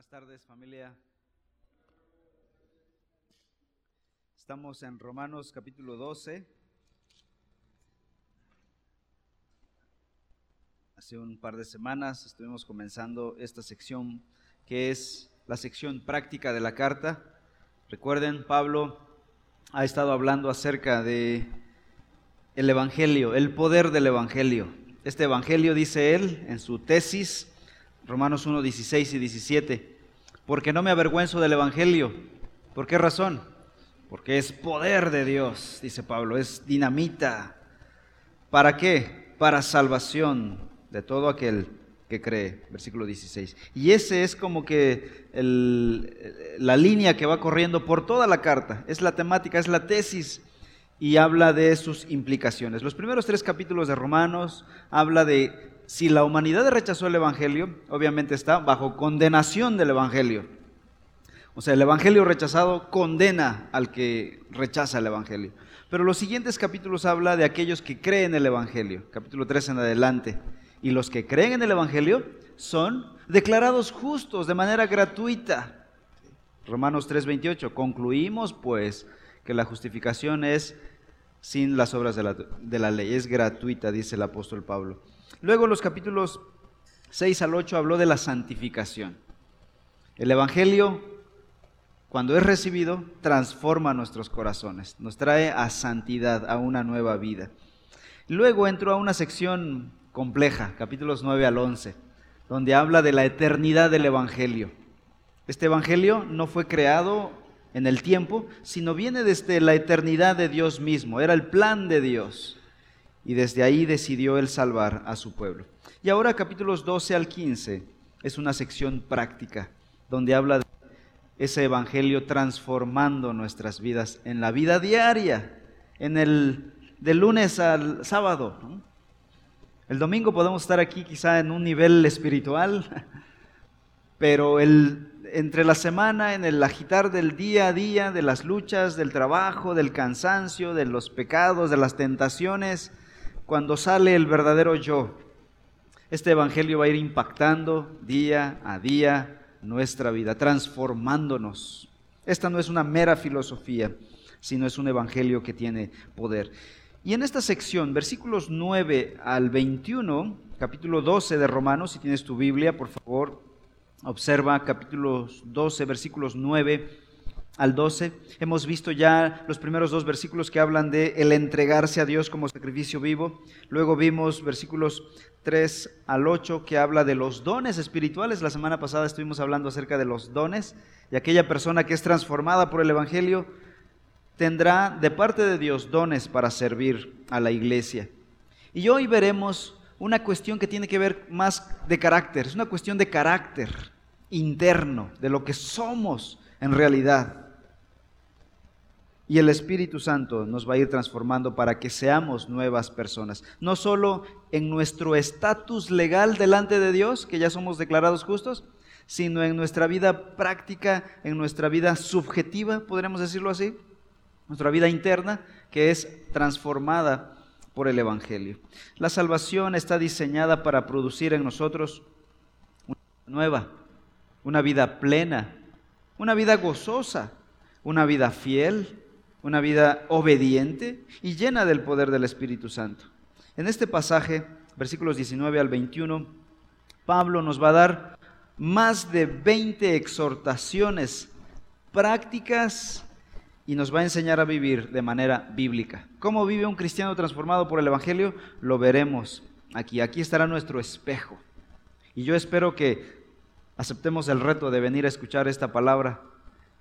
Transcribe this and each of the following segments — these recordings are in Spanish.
Buenas tardes familia. Estamos en Romanos capítulo 12. Hace un par de semanas estuvimos comenzando esta sección que es la sección práctica de la carta. Recuerden, Pablo ha estado hablando acerca de el evangelio, el poder del evangelio. Este evangelio dice él en su tesis Romanos 1, 16 y 17. Porque no me avergüenzo del Evangelio. ¿Por qué razón? Porque es poder de Dios, dice Pablo, es dinamita. ¿Para qué? Para salvación de todo aquel que cree. Versículo 16. Y ese es como que la línea que va corriendo por toda la carta. Es la temática, es la tesis y habla de sus implicaciones. Los primeros tres capítulos de Romanos habla de si la humanidad rechazó el Evangelio, obviamente está bajo condenación del Evangelio. O sea, el Evangelio rechazado condena al que rechaza el Evangelio. Pero los siguientes capítulos habla de aquellos que creen en el Evangelio, capítulo 3 en adelante. Y los que creen en el Evangelio son declarados justos de manera gratuita. Romanos 3:28, concluimos pues que la justificación es sin las obras de la, de la ley, es gratuita, dice el apóstol Pablo. Luego los capítulos 6 al 8 habló de la santificación. El Evangelio, cuando es recibido, transforma nuestros corazones, nos trae a santidad, a una nueva vida. Luego entró a una sección compleja, capítulos 9 al 11, donde habla de la eternidad del Evangelio. Este Evangelio no fue creado en el tiempo, sino viene desde la eternidad de Dios mismo, era el plan de Dios y desde ahí decidió él salvar a su pueblo. Y ahora capítulos 12 al 15 es una sección práctica donde habla de ese evangelio transformando nuestras vidas en la vida diaria, en el de lunes al sábado. El domingo podemos estar aquí quizá en un nivel espiritual, pero el, entre la semana, en el agitar del día a día, de las luchas, del trabajo, del cansancio, de los pecados, de las tentaciones, cuando sale el verdadero yo, este Evangelio va a ir impactando día a día nuestra vida, transformándonos. Esta no es una mera filosofía, sino es un Evangelio que tiene poder. Y en esta sección, versículos 9 al 21, capítulo 12 de Romanos, si tienes tu Biblia, por favor, observa capítulos 12, versículos 9 al 12. Hemos visto ya los primeros dos versículos que hablan de el entregarse a Dios como sacrificio vivo. Luego vimos versículos 3 al 8 que habla de los dones espirituales. La semana pasada estuvimos hablando acerca de los dones y aquella persona que es transformada por el Evangelio tendrá de parte de Dios dones para servir a la iglesia. Y hoy veremos una cuestión que tiene que ver más de carácter, es una cuestión de carácter interno, de lo que somos en realidad. Y el Espíritu Santo nos va a ir transformando para que seamos nuevas personas. No solo en nuestro estatus legal delante de Dios, que ya somos declarados justos, sino en nuestra vida práctica, en nuestra vida subjetiva, podríamos decirlo así, nuestra vida interna, que es transformada por el Evangelio. La salvación está diseñada para producir en nosotros una nueva, una vida plena, una vida gozosa, una vida fiel, una vida obediente y llena del poder del Espíritu Santo. En este pasaje, versículos 19 al 21, Pablo nos va a dar más de 20 exhortaciones prácticas y nos va a enseñar a vivir de manera bíblica. ¿Cómo vive un cristiano transformado por el Evangelio? Lo veremos aquí. Aquí estará nuestro espejo. Y yo espero que aceptemos el reto de venir a escuchar esta palabra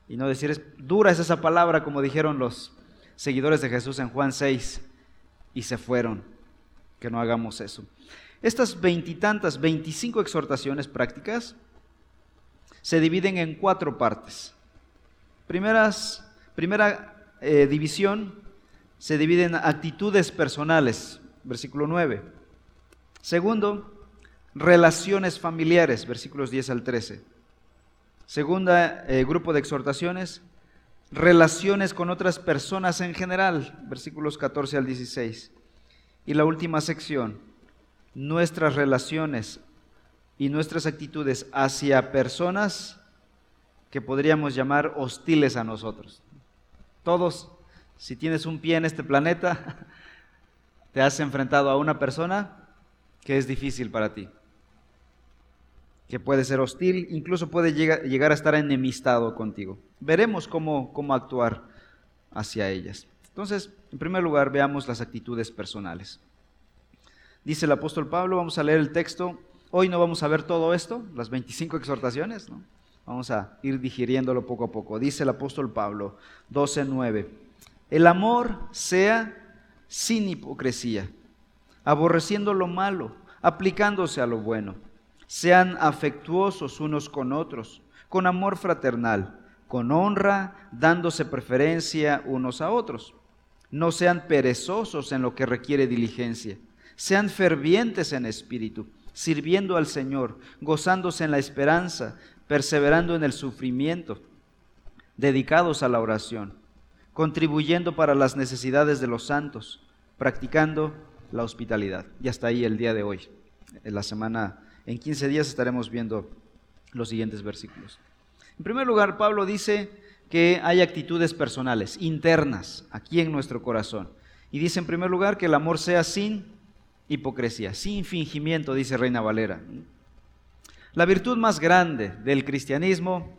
y no decir, es, dura es esa palabra, como dijeron los seguidores de Jesús en Juan 6, y se fueron. Que no hagamos eso. Estas veintitantas, veinticinco exhortaciones prácticas se dividen en cuatro partes. Primeras, primera eh, división se divide en actitudes personales, versículo 9. Segundo, relaciones familiares, versículos 10 al 13. Segunda eh, grupo de exhortaciones, relaciones con otras personas en general, versículos 14 al 16. Y la última sección, nuestras relaciones y nuestras actitudes hacia personas que podríamos llamar hostiles a nosotros. Todos, si tienes un pie en este planeta, te has enfrentado a una persona que es difícil para ti, que puede ser hostil, incluso puede llegar a estar enemistado contigo. Veremos cómo, cómo actuar hacia ellas. Entonces, en primer lugar, veamos las actitudes personales. Dice el apóstol Pablo, vamos a leer el texto. Hoy no vamos a ver todo esto, las 25 exhortaciones. Vamos a ir digiriéndolo poco a poco. Dice el apóstol Pablo, 12.9. El amor sea sin hipocresía, aborreciendo lo malo, aplicándose a lo bueno. Sean afectuosos unos con otros, con amor fraternal, con honra, dándose preferencia unos a otros. No sean perezosos en lo que requiere diligencia. Sean fervientes en espíritu, sirviendo al Señor, gozándose en la esperanza, perseverando en el sufrimiento, dedicados a la oración, contribuyendo para las necesidades de los santos, practicando la hospitalidad. Y hasta ahí el día de hoy. En la semana, en 15 días estaremos viendo los siguientes versículos. En primer lugar, Pablo dice que hay actitudes personales, internas, aquí en nuestro corazón. Y dice en primer lugar que el amor sea sin hipocresía, sin fingimiento, dice Reina Valera. La virtud más grande del cristianismo,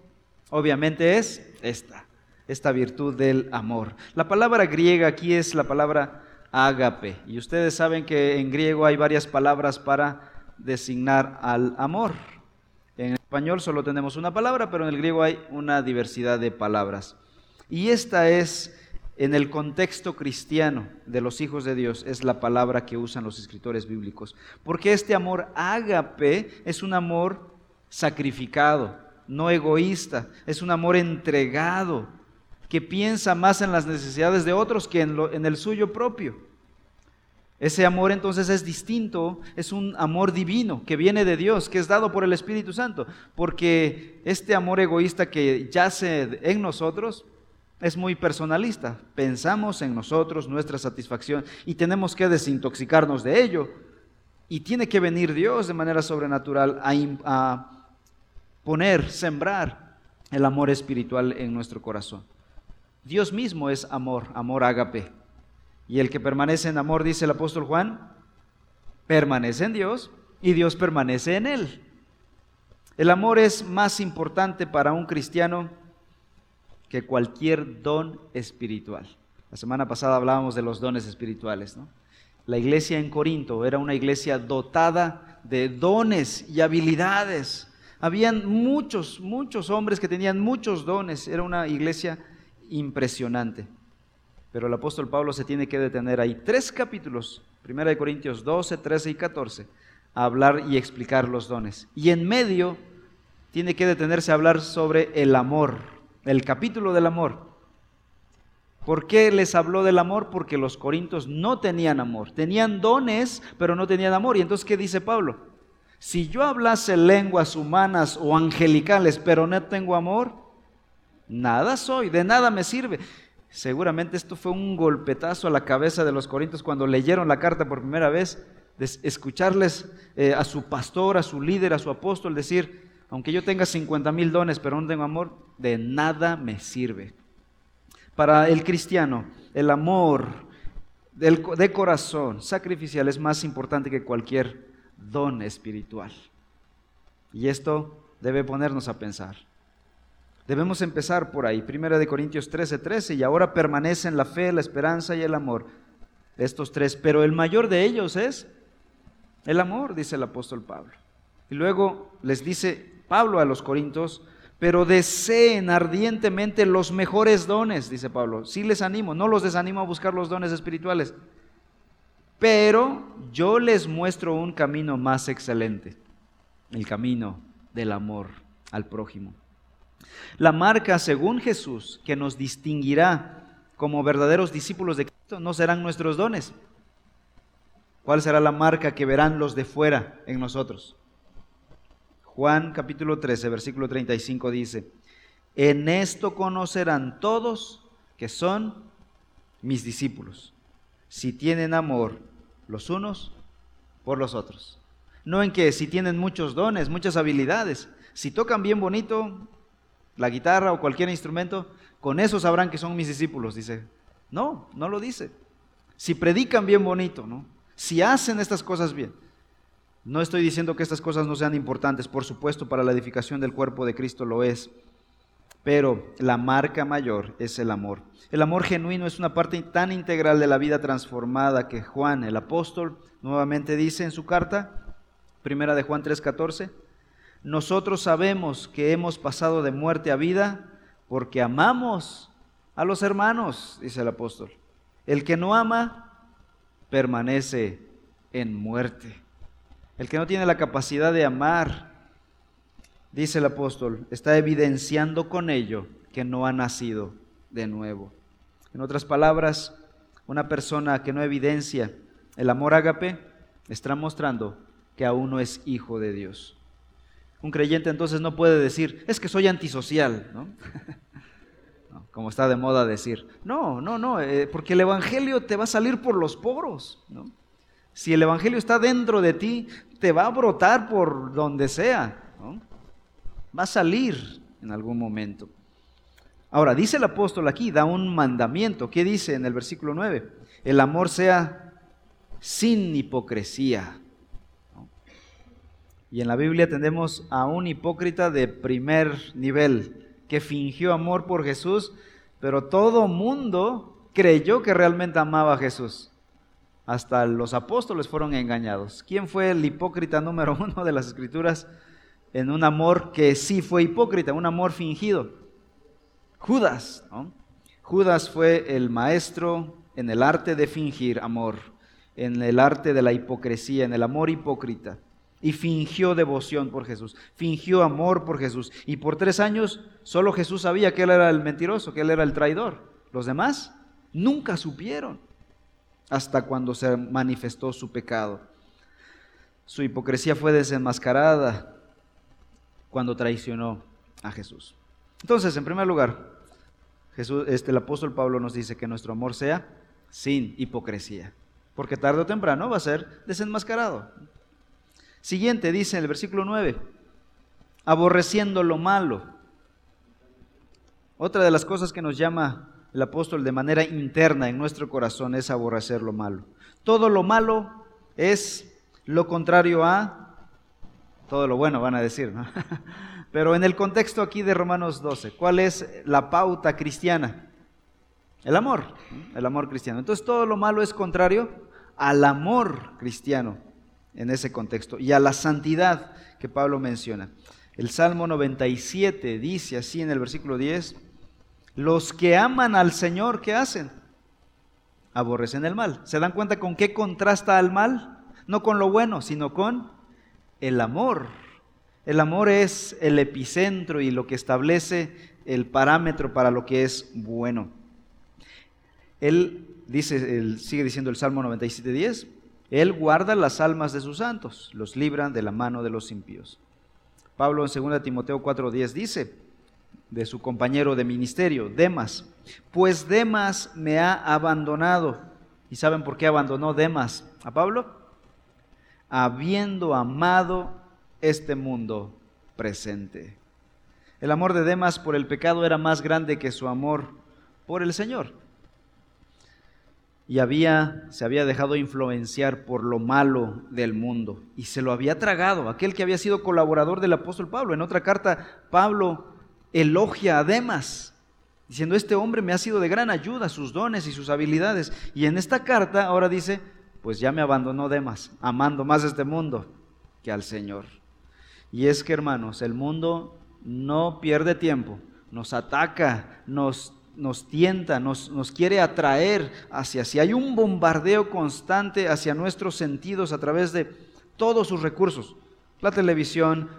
obviamente, es esta, esta virtud del amor. La palabra griega aquí es la palabra ágape. Y ustedes saben que en griego hay varias palabras para designar al amor. En español solo tenemos una palabra, pero en el griego hay una diversidad de palabras. Y esta es, en el contexto cristiano de los hijos de Dios, es la palabra que usan los escritores bíblicos. Porque este amor ágape es un amor sacrificado, no egoísta, es un amor entregado, que piensa más en las necesidades de otros que en, en el suyo propio. Ese amor entonces es distinto, es un amor divino que viene de Dios, que es dado por el Espíritu Santo, porque este amor egoísta que yace en nosotros es muy personalista. Pensamos en nosotros, nuestra satisfacción, y tenemos que desintoxicarnos de ello. Y tiene que venir Dios de manera sobrenatural a, poner, sembrar el amor espiritual en nuestro corazón. Dios mismo es amor, amor ágape. Y el que permanece en amor, dice el apóstol Juan, permanece en Dios y Dios permanece en él. El amor es más importante para un cristiano que cualquier don espiritual. La semana pasada hablábamos de los dones espirituales. La iglesia en Corinto era una iglesia dotada de dones y habilidades. Habían muchos, muchos hombres que tenían muchos dones. Era una iglesia impresionante. Pero el apóstol Pablo se tiene que detener ahí tres capítulos, 1 Corintios 12, 13 y 14, a hablar y explicar los dones. Y en medio tiene que detenerse a hablar sobre el amor, el capítulo del amor. ¿Por qué les habló del amor? Porque los corintios no tenían amor. Tenían dones, pero no tenían amor. Y entonces, ¿qué dice Pablo? Si yo hablase lenguas humanas o angelicales, pero no tengo amor, nada soy, de nada me sirve. Seguramente esto fue un golpetazo a la cabeza de los corintios cuando leyeron la carta por primera vez, de escucharles eh, a su pastor, a su líder, a su apóstol decir, aunque yo tenga 50 mil dones pero no tengo amor, de nada me sirve. Para el cristiano, el amor de corazón sacrificial es más importante que cualquier don espiritual. Y esto debe ponernos a pensar. Debemos empezar por ahí, Primera de Corintios 13, 13, y ahora permanecen la fe, la esperanza y el amor. Estos tres, pero el mayor de ellos es el amor, dice el apóstol Pablo. Y luego les dice Pablo a los Corintios, pero deseen ardientemente los mejores dones, dice Pablo. Sí les animo, no los desanimo a buscar los dones espirituales, pero yo les muestro un camino más excelente, el camino del amor al prójimo. La marca, según Jesús, que nos distinguirá como verdaderos discípulos de Cristo no serán nuestros dones. ¿Cuál será la marca que verán los de fuera en nosotros? Juan capítulo 13, versículo 35 dice, en esto conocerán todos que son mis discípulos, si tienen amor los unos por los otros. No en que si tienen muchos dones, muchas habilidades, si tocan bien bonito, la guitarra o cualquier instrumento, con eso sabrán que son mis discípulos, dice. No, no lo dice. Si predican bien bonito, ¿no? Si hacen estas cosas bien. No estoy diciendo que estas cosas no sean importantes, por supuesto, para la edificación del cuerpo de Cristo lo es. Pero la marca mayor es el amor. El amor genuino es una parte tan integral de la vida transformada que Juan, el apóstol, nuevamente dice en su carta, primera de Juan 3:14, nosotros sabemos que hemos pasado de muerte a vida porque amamos a los hermanos, dice el apóstol. El que no ama permanece en muerte. El que no tiene la capacidad de amar, dice el apóstol, está evidenciando con ello que no ha nacido de nuevo. En otras palabras, una persona que no evidencia el amor ágape está mostrando que aún no es hijo de Dios. Un creyente entonces no puede decir, es que soy antisocial, ¿no? como está de moda decir. No, no, no, eh, porque el Evangelio te va a salir por los poros. ¿no? Si el Evangelio está dentro de ti, te va a brotar por donde sea. Va a salir en algún momento. Ahora, dice el apóstol aquí, da un mandamiento. ¿Qué dice en el versículo 9? El amor sea sin hipocresía. Y en la Biblia tenemos a un hipócrita de primer nivel que fingió amor por Jesús, pero todo mundo creyó que realmente amaba a Jesús hasta los apóstoles fueron engañados. ¿Quién fue el hipócrita número uno de las escrituras en un amor que sí fue hipócrita, un amor fingido? Judas. Judas fue el maestro en el arte de fingir amor, en el arte de la hipocresía, en el amor hipócrita. Y fingió devoción por Jesús, fingió amor por Jesús. Y por tres años solo Jesús sabía que él era el mentiroso, que él era el traidor. Los demás nunca supieron hasta cuando se manifestó su pecado. Su hipocresía fue desenmascarada cuando traicionó a Jesús. Entonces, en primer lugar, Jesús, este, el apóstol Pablo nos dice que nuestro amor sea sin hipocresía, porque tarde o temprano va a ser desenmascarado. Siguiente dice en el versículo 9, aborreciendo lo malo. Otra de las cosas que nos llama el apóstol de manera interna en nuestro corazón es aborrecer lo malo. Todo lo malo es lo contrario a todo lo bueno, van a decir. ¿no? Pero en el contexto aquí de Romanos 12, ¿cuál es la pauta cristiana? El amor, el amor cristiano. Entonces todo lo malo es contrario al amor cristiano en ese contexto y a la santidad que Pablo menciona. El Salmo 97 dice así en el versículo 10, los que aman al Señor, ¿qué hacen? Aborrecen el mal. ¿Se dan cuenta con qué contrasta al mal? No con lo bueno, sino con el amor. El amor es el epicentro y lo que establece el parámetro para lo que es bueno. Él dice, sigue diciendo el Salmo 97:10, él guarda las almas de sus santos, los libra de la mano de los impíos. Pablo en 2 Timoteo 4:10 dice, de su compañero de ministerio, Demas. Pues Demas me ha abandonado. ¿Y saben por qué abandonó Demas a Pablo? Habiendo amado este mundo presente. El amor de Demas por el pecado era más grande que su amor por el Señor. Y había, se había dejado influenciar por lo malo del mundo y se lo había tragado. Aquel que había sido colaborador del apóstol Pablo. En otra carta, Pablo elogia a Demas, diciendo, este hombre me ha sido de gran ayuda, sus dones y sus habilidades. Y en esta carta ahora dice, pues ya me abandonó Demas, amando más este mundo que al Señor. Y es que, hermanos, el mundo no pierde tiempo, nos ataca, nos, nos tienta, nos, nos quiere atraer hacia, si hay un bombardeo constante hacia nuestros sentidos a través de todos sus recursos, la televisión,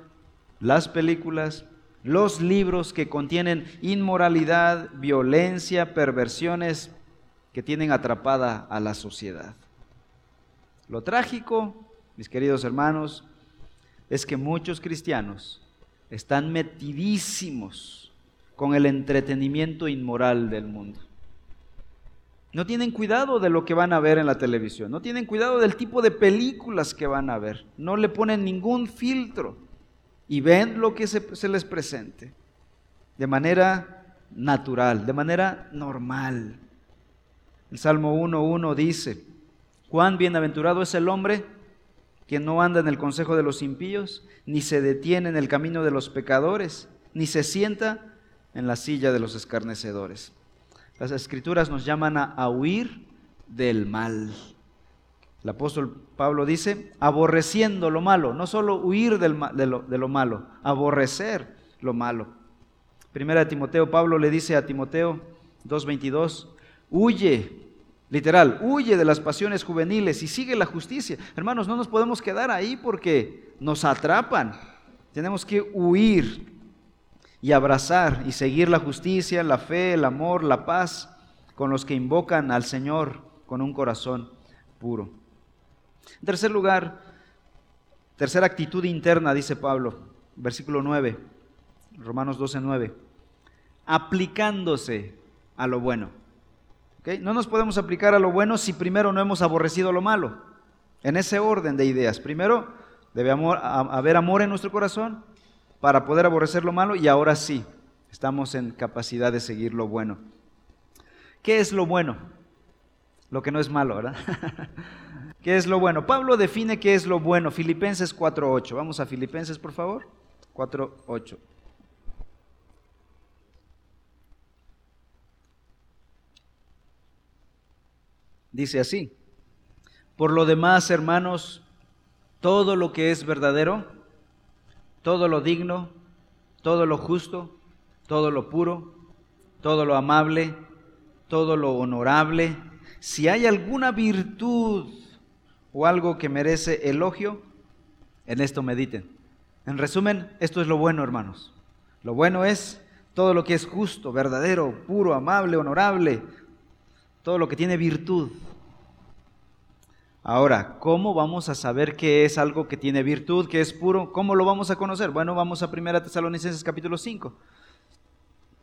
las películas, los libros que contienen inmoralidad, violencia, perversiones que tienen atrapada a la sociedad. Lo trágico, mis queridos hermanos, es que muchos cristianos están metidísimos con el entretenimiento inmoral del mundo. No tienen cuidado de lo que van a ver en la televisión, no tienen cuidado del tipo de películas que van a ver, no le ponen ningún filtro y ven lo que se, les presente. de manera natural, de manera normal. El Salmo 1.1 dice, cuán bienaventurado es el hombre que no anda en el consejo de los impíos, ni se detiene en el camino de los pecadores, ni se sienta en la silla de los escarnecedores. Las escrituras nos llaman a, huir del mal. El apóstol Pablo dice, aborreciendo lo malo, no solo huir del, de, lo, de, lo, malo, aborrecer lo malo. Primera de Timoteo, Pablo le dice a Timoteo 2.22, huye, literal, huye de las pasiones juveniles y sigue la justicia. Hermanos, no nos podemos quedar ahí porque nos atrapan. Tenemos que huir y abrazar y seguir la justicia, la fe, el amor, la paz con los que invocan al Señor con un corazón puro. En tercer lugar, tercera actitud interna, dice Pablo, versículo 9, Romanos 12, 9, aplicándose a lo bueno. No nos podemos aplicar a lo bueno si primero no hemos aborrecido lo malo. En ese orden de ideas, primero debe haber amor en nuestro corazón, para poder aborrecer lo malo y ahora sí, estamos en capacidad de seguir lo bueno. ¿Qué es lo bueno? Lo que no es malo, ¿verdad? ¿Qué es lo bueno? Pablo define qué es lo bueno. Filipenses 4.8. Vamos a Filipenses, por favor. 4.8. Dice así. Por lo demás, hermanos, todo lo que es verdadero, todo lo digno, todo lo justo, todo lo puro, todo lo amable, todo lo honorable, si hay alguna virtud o algo que merece elogio, en esto mediten. En resumen, esto es lo bueno, hermanos. Lo bueno es todo lo que es justo, verdadero, puro, amable, honorable, todo lo que tiene virtud. Ahora, ¿cómo vamos a saber qué es algo que tiene virtud, que es puro? ¿Cómo lo vamos a conocer? Bueno, vamos a 1 Tesalonicenses capítulo 5.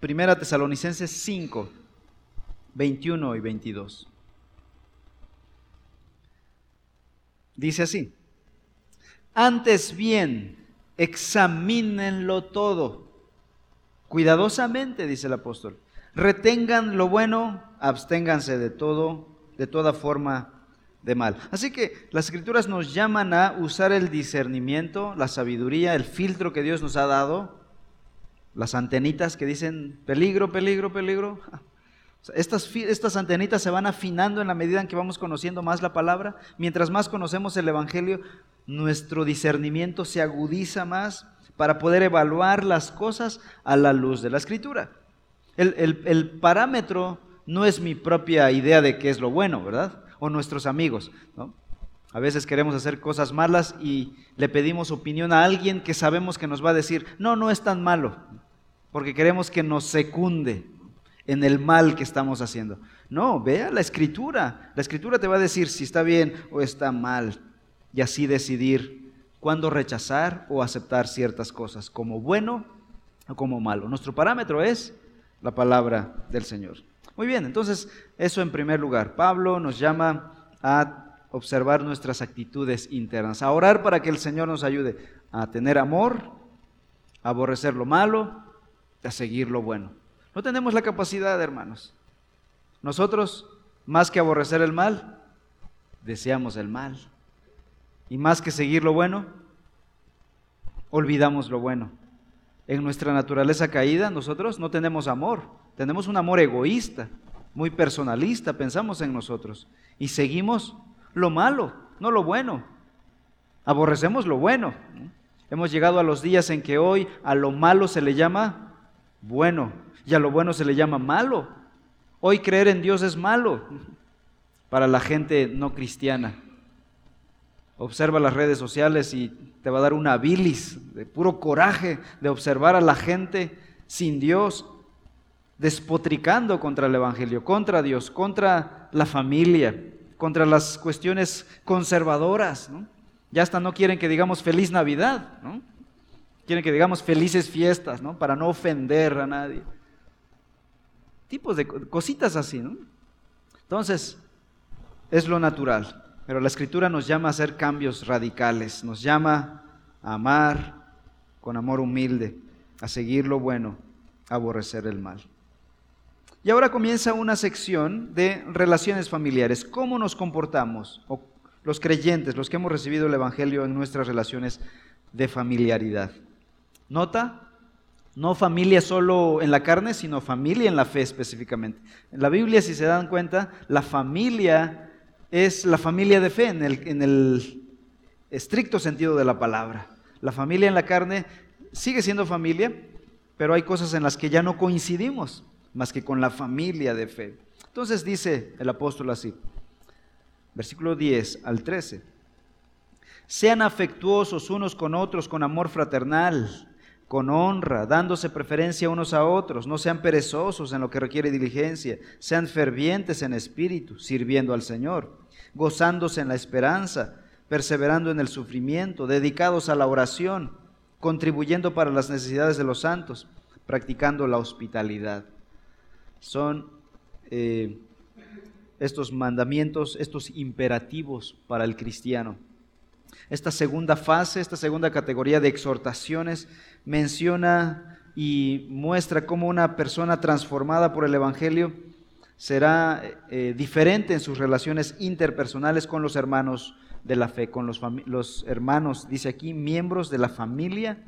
1 Tesalonicenses 5, 21 y 22. Dice así, antes bien, examínenlo todo, cuidadosamente, dice el apóstol, retengan lo bueno, absténganse de todo, de toda forma de mal. Así que las escrituras nos llaman a usar el discernimiento, la sabiduría, el filtro que Dios nos ha dado, las antenitas que dicen peligro, peligro, peligro. Estas, estas antenitas se van afinando en la medida en que vamos conociendo más la palabra. Mientras más conocemos el Evangelio, nuestro discernimiento se agudiza más para poder evaluar las cosas a la luz de la escritura. El, el parámetro no es mi propia idea de qué es lo bueno, ¿verdad? O nuestros amigos. ¿no? A veces queremos hacer cosas malas y le pedimos opinión a alguien que sabemos que nos va a decir, no, no es tan malo, porque queremos que nos secunde en el mal que estamos haciendo. No, vea la escritura. La escritura te va a decir si está bien o está mal y así decidir cuándo rechazar o aceptar ciertas cosas, como bueno o como malo. Nuestro parámetro es la palabra del Señor. Muy bien, entonces eso en primer lugar. Pablo nos llama a observar nuestras actitudes internas, a orar para que el Señor nos ayude a tener amor, a aborrecer lo malo, a seguir lo bueno. No tenemos la capacidad, hermanos. Nosotros, más que aborrecer el mal, deseamos el mal. Y más que seguir lo bueno, olvidamos lo bueno. En nuestra naturaleza caída, nosotros no tenemos amor. Tenemos un amor egoísta, muy personalista, pensamos en nosotros y seguimos lo malo, no lo bueno. Aborrecemos lo bueno. Hemos llegado a los días en que hoy a lo malo se le llama bueno y a lo bueno se le llama malo. Hoy creer en Dios es malo para la gente no cristiana. Observa las redes sociales y te va a dar una bilis de puro coraje de observar a la gente sin Dios despotricando contra el Evangelio, contra Dios, contra la familia, contra las cuestiones conservadoras. Ya hasta no quieren que digamos feliz Navidad, ¿no? quieren que digamos felices fiestas, ¿no? para no ofender a nadie. Tipos de cositas así. ¿no? Entonces, es lo natural, pero la escritura nos llama a hacer cambios radicales, nos llama a amar con amor humilde, a seguir lo bueno aborrecer el mal. Y ahora comienza una sección de relaciones familiares. ¿Cómo nos comportamos? Los creyentes, los que hemos recibido el Evangelio en nuestras relaciones de familiaridad. Nota, no familia solo en la carne, sino familia en la fe específicamente. En la Biblia, si se dan cuenta, la familia es la familia de fe en el, en el estricto sentido de la palabra. La familia en la carne sigue siendo familia, pero hay cosas en las que ya no coincidimos más que con la familia de fe. Entonces dice el apóstol así, versículo 10 al 13, sean afectuosos unos con otros con amor fraternal, con honra, dándose preferencia unos a otros, no sean perezosos en lo que requiere diligencia, sean fervientes en espíritu, sirviendo al Señor, gozándose en la esperanza, perseverando en el sufrimiento, dedicados a la oración, contribuyendo para las necesidades de los santos, practicando la hospitalidad son eh, estos mandamientos, estos imperativos para el cristiano. Esta segunda fase, esta segunda categoría de exhortaciones menciona y muestra cómo una persona transformada por el Evangelio será eh, diferente en sus relaciones interpersonales con los hermanos de la fe, con los, los hermanos, dice aquí, miembros de la familia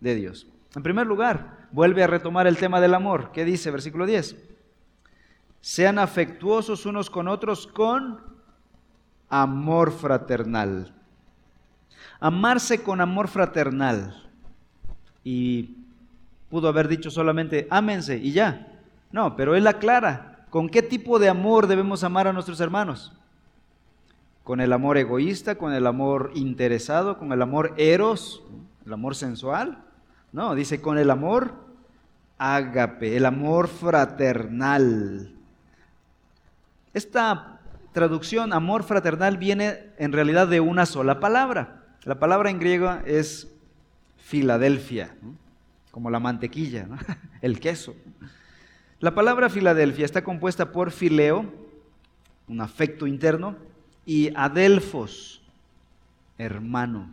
de Dios. En primer lugar, vuelve a retomar el tema del amor. ¿Qué dice versículo 10? Sean afectuosos unos con otros con amor fraternal. Amarse con amor fraternal. Y pudo haber dicho solamente, ámense y ya. No, pero él aclara, ¿con qué tipo de amor debemos amar a nuestros hermanos? ¿Con el amor egoísta, con el amor interesado, con el amor eros, el amor sensual? No, dice con el amor ágape, el amor fraternal. Esta traducción, amor fraternal, viene en realidad de una sola palabra. La palabra en griego es Filadelfia, como la mantequilla, el queso. La palabra Filadelfia está compuesta por fileo, un afecto interno, y adelfos, hermano.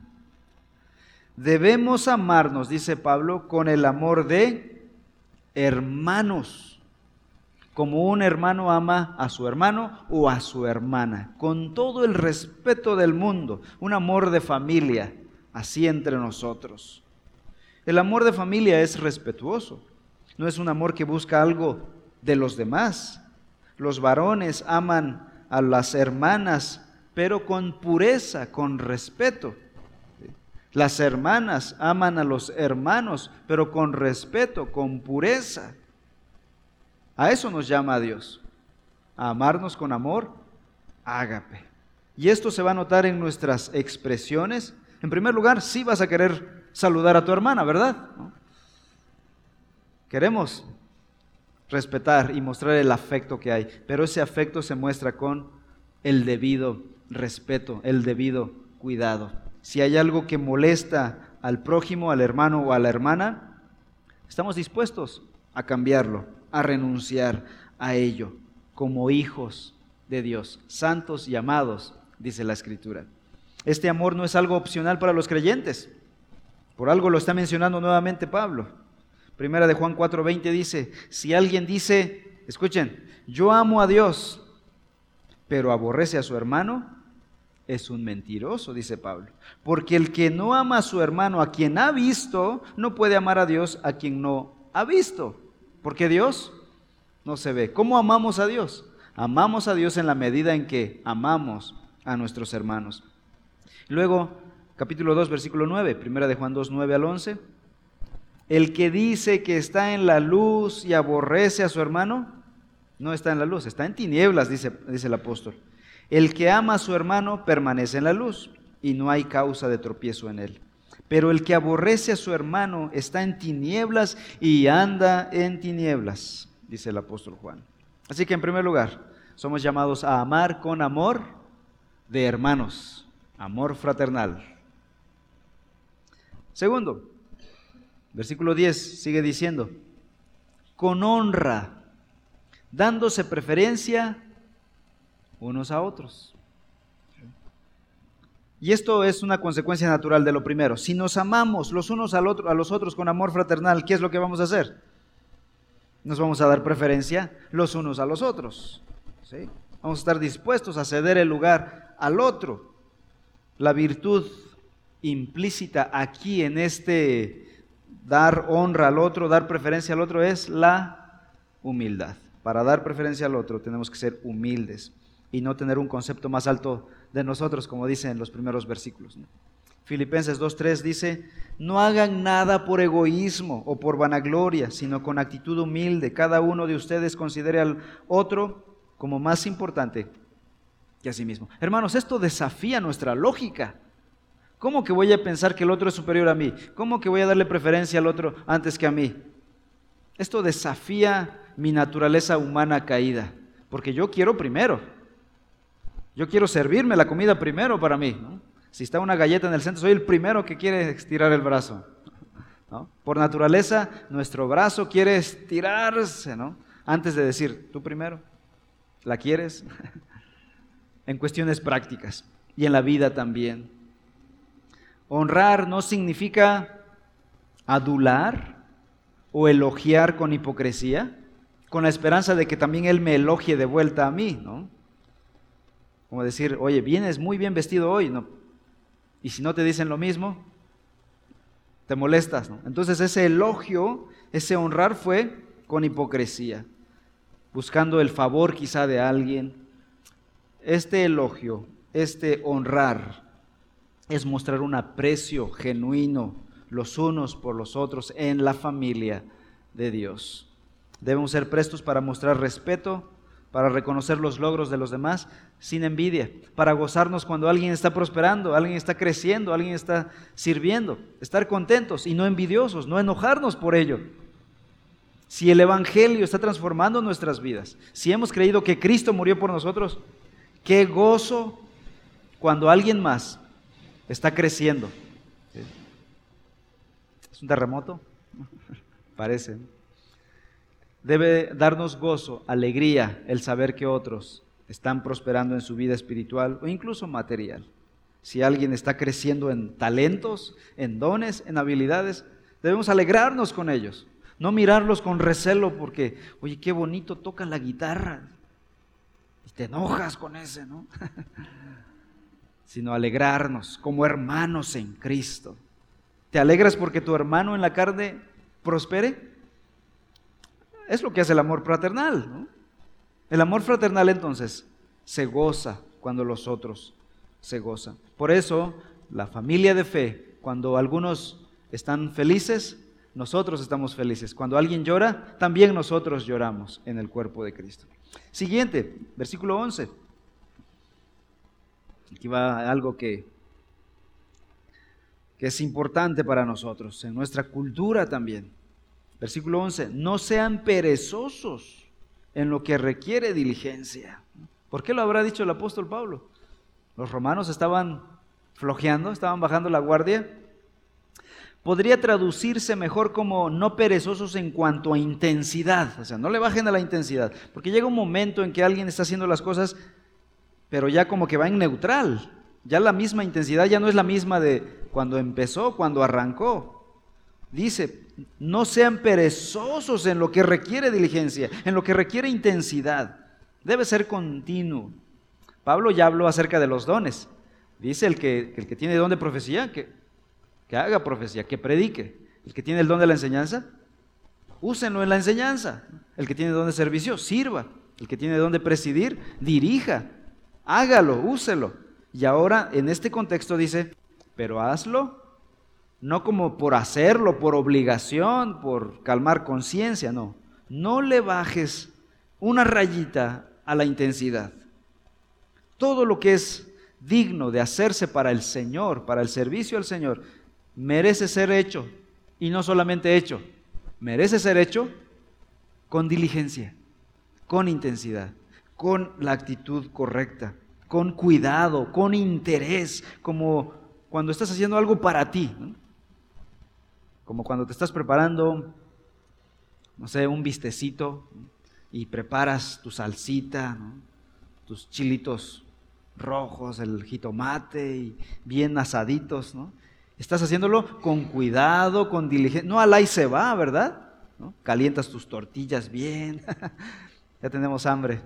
Debemos amarnos, dice Pablo, con el amor de hermanos como un hermano ama a su hermano o a su hermana, con todo el respeto del mundo, un amor de familia, así entre nosotros. El amor de familia es respetuoso, no es un amor que busca algo de los demás. Los varones aman a las hermanas, pero con pureza, con respeto. Las hermanas aman a los hermanos, pero con respeto, con pureza. A eso nos llama Dios, a amarnos con amor, ágape. Y esto se va a notar en nuestras expresiones. En primer lugar, sí vas a querer saludar a tu hermana, ¿verdad? Queremos respetar y mostrar el afecto que hay, pero ese afecto se muestra con el debido respeto, el debido cuidado. Si hay algo que molesta al prójimo, al hermano o a la hermana, estamos dispuestos a cambiarlo a renunciar a ello como hijos de Dios, santos y amados, dice la Escritura. Este amor no es algo opcional para los creyentes. Por algo lo está mencionando nuevamente Pablo. Primera de Juan 4:20 dice, si alguien dice, escuchen, yo amo a Dios, pero aborrece a su hermano, es un mentiroso, dice Pablo. Porque el que no ama a su hermano, a quien ha visto, no puede amar a Dios a quien no ha visto. Porque Dios no se ve. ¿Cómo amamos a Dios? Amamos a Dios en la medida en que amamos a nuestros hermanos. Luego, capítulo 2, versículo 9, primera de Juan 2, 9 al 11. El que dice que está en la luz y aborrece a su hermano, no está en la luz, está en tinieblas, dice, dice el apóstol. El que ama a su hermano permanece en la luz y no hay causa de tropiezo en él. Pero el que aborrece a su hermano está en tinieblas y anda en tinieblas, dice el apóstol Juan. Así que en primer lugar, somos llamados a amar con amor de hermanos, amor fraternal. Segundo, versículo 10 sigue diciendo, con honra, dándose preferencia unos a otros. Y esto es una consecuencia natural de lo primero. Si nos amamos los unos al otro, a los otros con amor fraternal, ¿qué es lo que vamos a hacer? nos vamos a dar preferencia los unos a los otros. Vamos a estar dispuestos a ceder el lugar al otro. La virtud implícita aquí en este dar honra al otro, dar preferencia al otro, es la humildad. Para dar preferencia al otro tenemos que ser humildes y no tener un concepto más alto de nosotros, como dice en los primeros versículos. Filipenses 2.3 dice, no hagan nada por egoísmo o por vanagloria, sino con actitud humilde. Cada uno de ustedes considere al otro como más importante que a sí mismo. Hermanos, esto desafía nuestra lógica. ¿Cómo que voy a pensar que el otro es superior a mí? ¿Cómo que voy a darle preferencia al otro antes que a mí? Esto desafía mi naturaleza humana caída, porque yo quiero primero. Yo quiero servirme la comida primero para mí. Si está una galleta en el centro, soy el primero que quiere estirar el brazo. Por naturaleza, nuestro brazo quiere estirarse, ¿no? Antes de decir, tú primero, ¿la quieres? en cuestiones prácticas y en la vida también. Honrar no significa adular o elogiar con hipocresía, con la esperanza de que también Él me elogie de vuelta a mí, ¿no? Como decir, oye, vienes muy bien vestido hoy, ¿no? Y si no te dicen lo mismo, te molestas, ¿no? Entonces ese elogio, ese honrar fue con hipocresía, buscando el favor quizá de alguien. Este elogio, este honrar, es mostrar un aprecio genuino los unos por los otros en la familia de Dios. Debemos ser prestos para mostrar respeto, para reconocer los logros de los demás sin envidia, para gozarnos cuando alguien está prosperando, alguien está creciendo, alguien está sirviendo, estar contentos y no envidiosos, no enojarnos por ello. Si el Evangelio está transformando nuestras vidas, si hemos creído que Cristo murió por nosotros, qué gozo cuando alguien más está creciendo. ¿Es un terremoto? Parece. Debe darnos gozo, alegría, el saber que otros están prosperando en su vida espiritual o incluso material. Si alguien está creciendo en talentos, en dones, en habilidades, debemos alegrarnos con ellos, no mirarlos con recelo porque, oye, qué bonito toca la guitarra. Y te enojas con ese, ¿no? sino alegrarnos como hermanos en Cristo. ¿Te alegras porque tu hermano en la carne prospere? Es lo que hace el amor fraternal. El amor fraternal entonces se goza cuando los otros se gozan. Por eso la familia de fe, cuando algunos están felices, nosotros estamos felices. Cuando alguien llora, también nosotros lloramos en el cuerpo de Cristo. Siguiente, versículo 11. Aquí va algo que, que es importante para nosotros, en nuestra cultura también. Versículo 11, no sean perezosos en lo que requiere diligencia. ¿Por qué lo habrá dicho el apóstol Pablo? Los romanos estaban flojeando, estaban bajando la guardia. Podría traducirse mejor como no perezosos en cuanto a intensidad, o sea, no le bajen a la intensidad, porque llega un momento en que alguien está haciendo las cosas, pero ya como que va en neutral, ya la misma intensidad ya no es la misma de cuando empezó, cuando arrancó. Dice, no sean perezosos en lo que requiere diligencia, en lo que requiere intensidad. Debe ser continuo. Pablo ya habló acerca de los dones. Dice el que, el que tiene don de profecía, que, que haga profecía, que predique. El que tiene el don de la enseñanza, úsenlo en la enseñanza. El que tiene don de servicio, sirva. El que tiene don de presidir, dirija. Hágalo, úselo. Y ahora en este contexto dice, pero hazlo no como por hacerlo, por obligación, por calmar conciencia, no. No le bajes una rayita a la intensidad. Todo lo que es digno de hacerse para el Señor, para el servicio al Señor, merece ser hecho. Y no solamente hecho, merece ser hecho con diligencia, con intensidad, con la actitud correcta, con cuidado, con interés, como cuando estás haciendo algo para ti. Como cuando te estás preparando, no sé, un vistecito y preparas tu salsita, tus chilitos rojos, el jitomate y bien asaditos, ¿no? Estás haciéndolo con cuidado, con diligencia. No al ahí se va, ¿verdad? Calientas tus tortillas bien. ya tenemos hambre.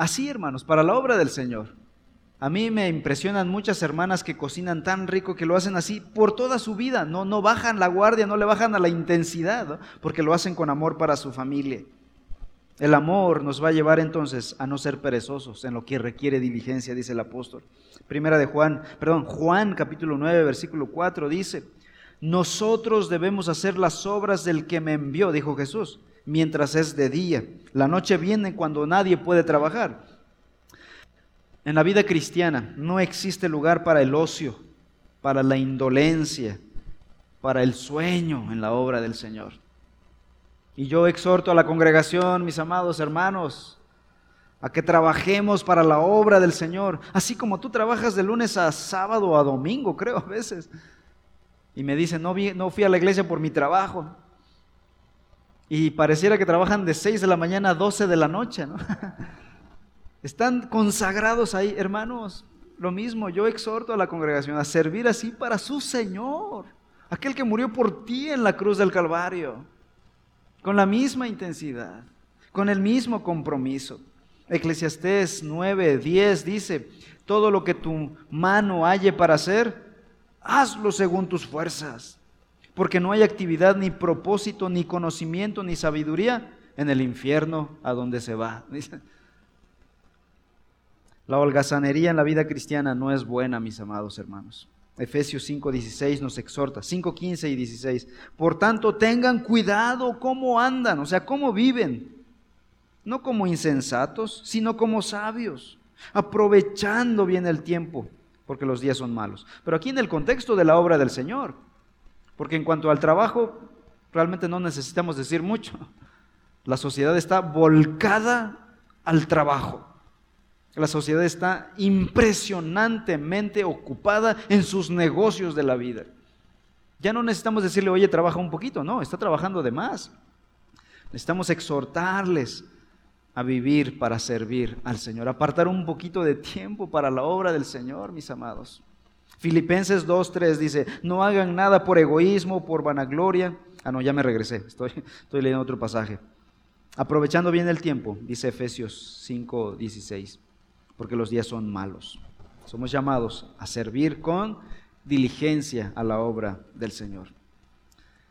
Así, hermanos, para la obra del Señor. A mí me impresionan muchas hermanas que cocinan tan rico que lo hacen así por toda su vida. No, no bajan la guardia, no le bajan a la intensidad, porque lo hacen con amor para su familia. El amor nos va a llevar entonces a no ser perezosos en lo que requiere diligencia, dice el apóstol. Primera de Juan, perdón, Juan capítulo 9, versículo 4 dice, nosotros debemos hacer las obras del que me envió, dijo Jesús, mientras es de día. La noche viene cuando nadie puede trabajar. En la vida cristiana no existe lugar para el ocio, para la indolencia, para el sueño en la obra del Señor. Y yo exhorto a la congregación, mis amados hermanos, a que trabajemos para la obra del Señor, así como tú trabajas de lunes a sábado a domingo, creo a veces. Y me dicen, no, no fui a la iglesia por mi trabajo. Y pareciera que trabajan de 6 de la mañana a 12 de la noche, ¿no? Están consagrados ahí, hermanos. Lo mismo, yo exhorto a la congregación a servir así para su Señor, aquel que murió por ti en la cruz del Calvario con la misma intensidad, con el mismo compromiso. Eclesiastés 9, 10 dice, todo lo que tu mano halle para hacer, hazlo según tus fuerzas, porque no hay actividad, ni propósito, ni conocimiento, ni sabiduría en el infierno a donde se va. La holgazanería en la vida cristiana no es buena, mis amados hermanos. Efesios 5:16 nos exhorta, 5:15 y 16. Por tanto, tengan cuidado cómo andan, o sea, cómo viven, no como insensatos, sino como sabios, aprovechando bien el tiempo, porque los días son malos. Pero aquí en el contexto de la obra del Señor, porque en cuanto al trabajo, realmente no necesitamos decir mucho. La sociedad está volcada al trabajo. La sociedad está impresionantemente ocupada en sus negocios de la vida. Ya no necesitamos decirle, oye, trabaja un poquito, no, está trabajando de más. Necesitamos exhortarles a vivir para servir al Señor, apartar un poquito de tiempo para la obra del Señor, mis amados. Filipenses 2.3 dice, no hagan nada por egoísmo, por vanagloria. Ah, no, ya me regresé, estoy, estoy leyendo otro pasaje. Aprovechando bien el tiempo, dice Efesios 5.16 porque los días son malos. Somos llamados a servir con diligencia a la obra del Señor.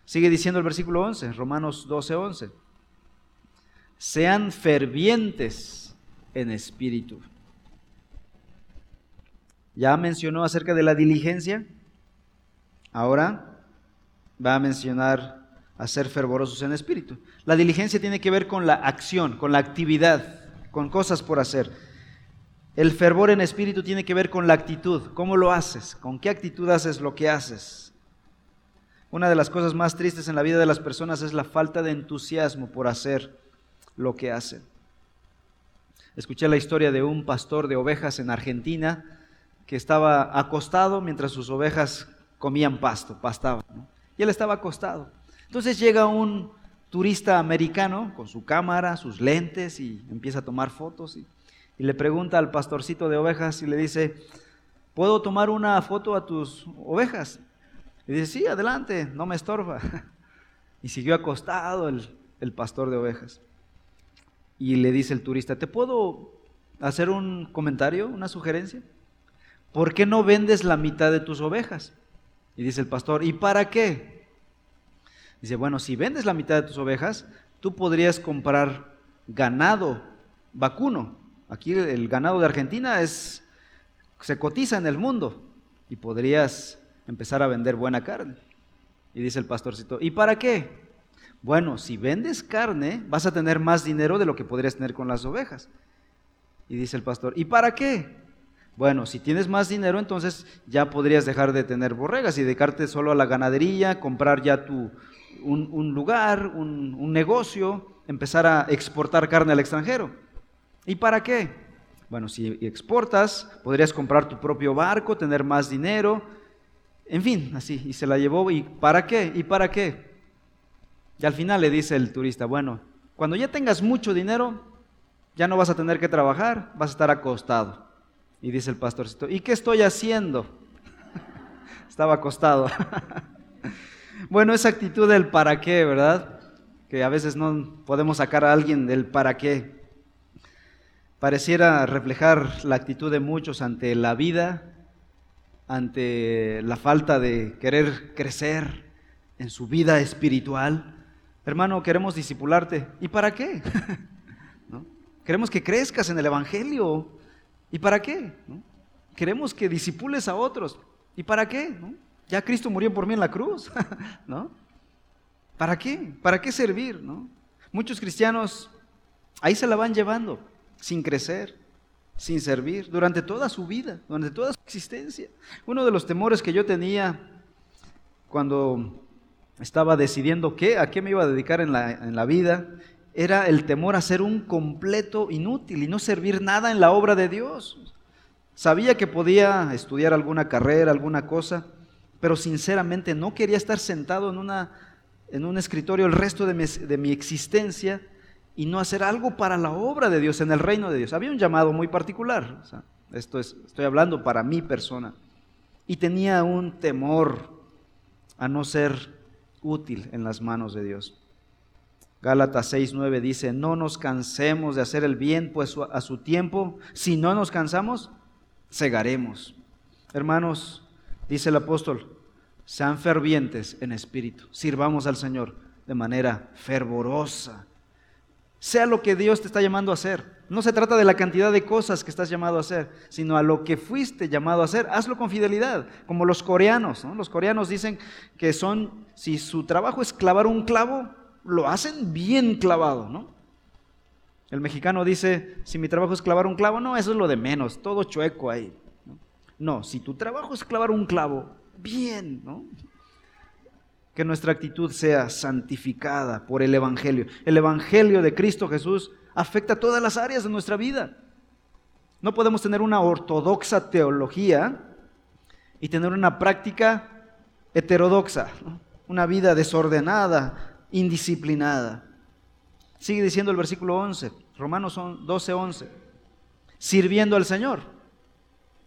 Sigue diciendo el versículo 11, Romanos 12, 11. Sean fervientes en espíritu. Ya mencionó acerca de la diligencia. Ahora va a mencionar a ser fervorosos en espíritu. La diligencia tiene que ver con la acción, con la actividad, con cosas por hacer. El fervor en espíritu tiene que ver con la actitud. ¿Cómo lo haces? ¿Con qué actitud haces lo que haces? Una de las cosas más tristes en la vida de las personas es la falta de entusiasmo por hacer lo que hacen. Escuché la historia de un pastor de ovejas en Argentina que estaba acostado mientras sus ovejas comían pasto, pastaban. Y él estaba acostado. Entonces llega un turista americano con su cámara, sus lentes y empieza a tomar fotos. Y y le pregunta al pastorcito de ovejas y le dice, ¿puedo tomar una foto a tus ovejas? Y dice, sí, adelante, no me estorba. Y siguió acostado el, el pastor de ovejas. Y le dice el turista, ¿te puedo hacer un comentario, una sugerencia? ¿Por qué no vendes la mitad de tus ovejas? Y dice el pastor, ¿y para qué? Dice, bueno, si vendes la mitad de tus ovejas, tú podrías comprar ganado vacuno Aquí el ganado de Argentina es, se cotiza en el mundo y podrías empezar a vender buena carne. Y dice el pastorcito, ¿y para qué? Bueno, si vendes carne, vas a tener más dinero de lo que podrías tener con las ovejas. Y dice el pastor, ¿y para qué? Bueno, si tienes más dinero, entonces ya podrías dejar de tener borregas y dedicarte solo a la ganadería, comprar ya tu, un, lugar, un negocio, empezar a exportar carne al extranjero. ¿Y para qué? Bueno, si exportas, podrías comprar tu propio barco, tener más dinero, en fin, así. Y se la llevó, ¿y para qué? ¿Y para qué? Y al final le dice el turista, bueno, cuando ya tengas mucho dinero, ya no vas a tener que trabajar, vas a estar acostado. Y dice el pastorcito, ¿y qué estoy haciendo? Estaba acostado. Bueno, esa actitud del para qué, ¿verdad? Que a veces no podemos sacar a alguien del para qué. Pareciera reflejar la actitud de muchos ante la vida, ante la falta de querer crecer en su vida espiritual. Hermano, queremos discipularte. ¿Y para qué? Queremos que crezcas en el Evangelio. ¿Y para qué? Queremos que disipules a otros. ¿Y para qué? Ya Cristo murió por mí en la cruz. ¿no? ¿Para qué? ¿Para qué servir? ¿no? Muchos cristianos ahí se la van llevando, sin crecer, sin servir, durante toda su vida, durante toda su existencia. Uno de los temores que yo tenía cuando estaba decidiendo qué, a qué me iba a dedicar en la, en la vida, era el temor a ser un completo inútil y no servir nada en la obra de Dios. Sabía que podía estudiar alguna carrera, alguna cosa, pero sinceramente no quería estar sentado en, una, en un escritorio el resto de mi, de mi existencia y no hacer algo para la obra de Dios, en el reino de Dios. Había un llamado muy particular, esto es, estoy hablando para mi persona, y tenía un temor a no ser útil en las manos de Dios. Gálatas 6:9 dice, no nos cansemos de hacer el bien, pues a su tiempo, si no nos cansamos, cegaremos. Hermanos, dice el apóstol, sean fervientes en espíritu, sirvamos al Señor de manera fervorosa. Sea lo que Dios te está llamando a hacer. No se trata de la cantidad de cosas que estás llamado a hacer, sino a lo que fuiste llamado a hacer. Hazlo con fidelidad, como los coreanos. Los coreanos dicen que son, si su trabajo es clavar un clavo, lo hacen bien clavado, ¿no? El mexicano dice, si mi trabajo es clavar un clavo, no, eso es lo de menos, todo chueco ahí. No, si tu trabajo es clavar un clavo, bien, ¿no? Que nuestra actitud sea santificada por el Evangelio. El Evangelio de Cristo Jesús afecta todas las áreas de nuestra vida. No podemos tener una ortodoxa teología y tener una práctica heterodoxa, una vida desordenada, indisciplinada. Sigue diciendo el versículo 11, Romanos 12, 11, sirviendo al Señor.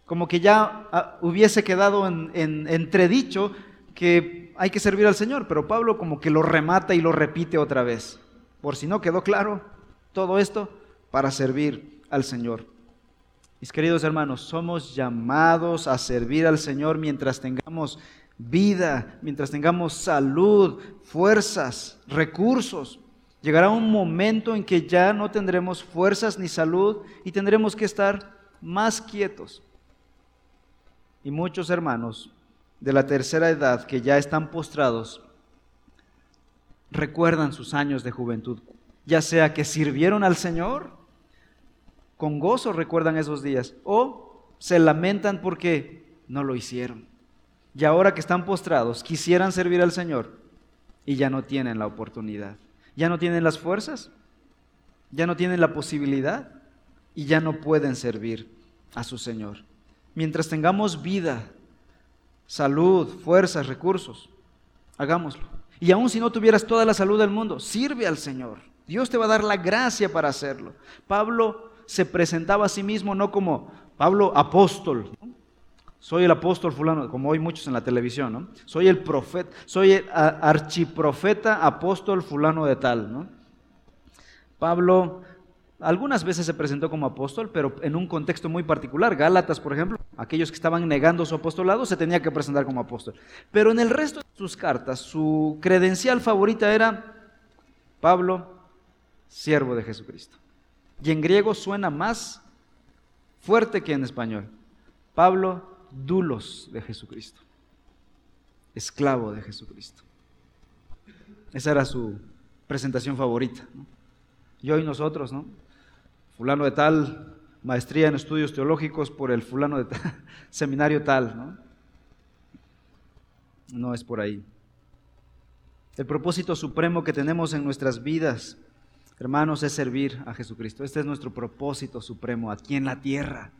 Como que ya ah, hubiese quedado en, en, entredicho que hay que servir al Señor, pero Pablo como que lo remata y lo repite otra vez. Por si no quedó claro, todo esto para servir al Señor. Mis queridos hermanos, somos llamados a servir al Señor mientras tengamos vida, mientras tengamos salud, fuerzas, recursos. Llegará un momento en que ya no tendremos fuerzas ni salud y tendremos que estar más quietos. Y muchos hermanos de la tercera edad que ya están postrados recuerdan sus años de juventud, ya sea que sirvieron al Señor, con gozo recuerdan esos días, o se lamentan porque no lo hicieron. Y ahora que están postrados, quisieran servir al Señor y ya no tienen la oportunidad. Ya no tienen las fuerzas, ya no tienen la posibilidad y ya no pueden servir a su Señor. Mientras tengamos vida, salud, fuerzas, recursos, hagámoslo. Y aun si no tuvieras toda la salud del mundo, sirve al Señor. Dios te va a dar la gracia para hacerlo. Pablo se presentaba a sí mismo no como Pablo apóstol, soy el apóstol fulano, como hoy muchos en la televisión, ¿no? Soy el profeta, soy el archiprofeta apóstol fulano de tal, ¿no? Pablo algunas veces se presentó como apóstol, pero en un contexto muy particular. Gálatas, por ejemplo, aquellos que estaban negando su apostolado se tenía que presentar como apóstol. Pero en el resto de sus cartas, su credencial favorita era Pablo, siervo de Jesucristo. Y en griego suena más fuerte que en español. Pablo, dulos de Jesucristo, esclavo de Jesucristo. Esa era su presentación favorita. Y hoy nosotros, ¿no? Fulano de tal, maestría en estudios teológicos por el fulano de tal, seminario tal, ¿no? No es por ahí. El propósito supremo que tenemos en nuestras vidas, hermanos, es servir a Jesucristo. Este es nuestro propósito supremo aquí en la tierra.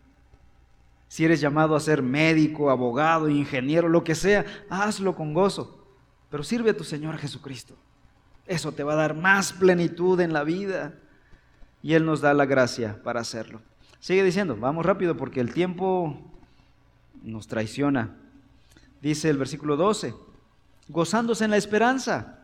Si eres llamado a ser médico, abogado, ingeniero, lo que sea, hazlo con gozo. Pero sirve a tu Señor Jesucristo. Eso te va a dar más plenitud en la vida. Y Él nos da la gracia para hacerlo. Sigue diciendo, vamos rápido porque el tiempo nos traiciona. Dice el versículo 12, gozándose en la esperanza.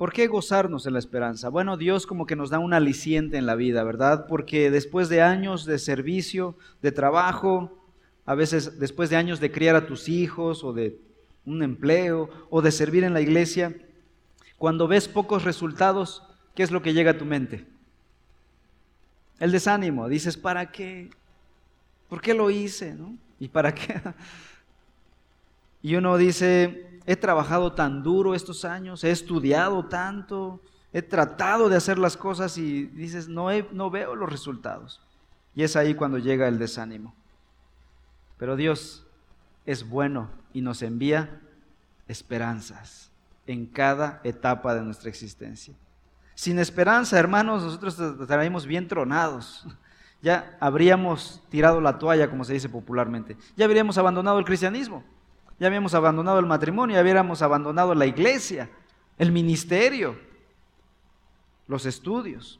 ¿Por qué gozarnos en la esperanza? Bueno, Dios como que nos da un aliciente en la vida, ¿verdad? Porque después de años de servicio, de trabajo, a veces después de años de criar a tus hijos o de un empleo o de servir en la iglesia, cuando ves pocos resultados, ¿qué es lo que llega a tu mente? El desánimo. Dices, ¿para qué? ¿Por qué lo hice? ¿Y para qué? Y uno dice, he trabajado tan duro estos años, he estudiado tanto, he tratado de hacer las cosas y dices, no, no veo los resultados. Y es ahí cuando llega el desánimo. Pero Dios es bueno y nos envía esperanzas en cada etapa de nuestra existencia. Sin esperanza, hermanos, nosotros estaríamos bien tronados. Ya habríamos tirado la toalla, como se dice popularmente. Ya habríamos abandonado el cristianismo ya habíamos abandonado el matrimonio, ya habíamos abandonado la iglesia, el ministerio, los estudios.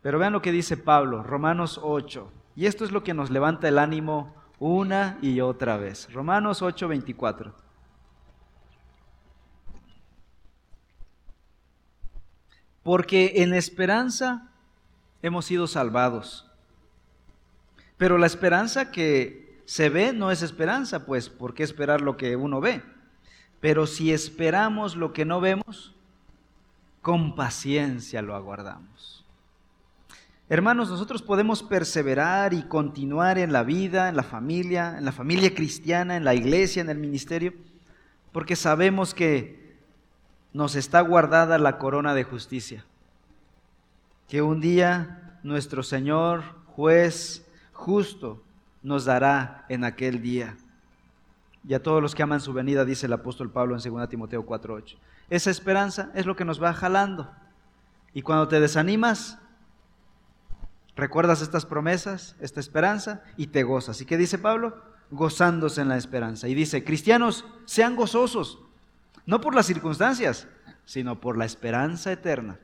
Pero vean lo que dice Pablo, Romanos 8. Y esto es lo que nos levanta el ánimo una y otra vez. Romanos 8, 24. Porque en esperanza hemos sido salvados. Pero la esperanza que se ve no es esperanza, pues, ¿por qué esperar lo que uno ve? Pero si esperamos lo que no vemos, con paciencia lo aguardamos. Hermanos, nosotros podemos perseverar y continuar en la vida, en la familia, en la familia cristiana, en la iglesia, en el ministerio, porque sabemos que nos está guardada la corona de justicia. Que un día nuestro Señor, juez justo, nos dará en aquel día. Y a todos los que aman su venida, dice el apóstol Pablo en 2 Timoteo 4:8. Esa esperanza es lo que nos va jalando. Y cuando te desanimas, recuerdas estas promesas, esta esperanza, y te gozas. ¿Y qué dice Pablo? Gozándose en la esperanza. Y dice, cristianos, sean gozosos, no por las circunstancias, sino por la esperanza eterna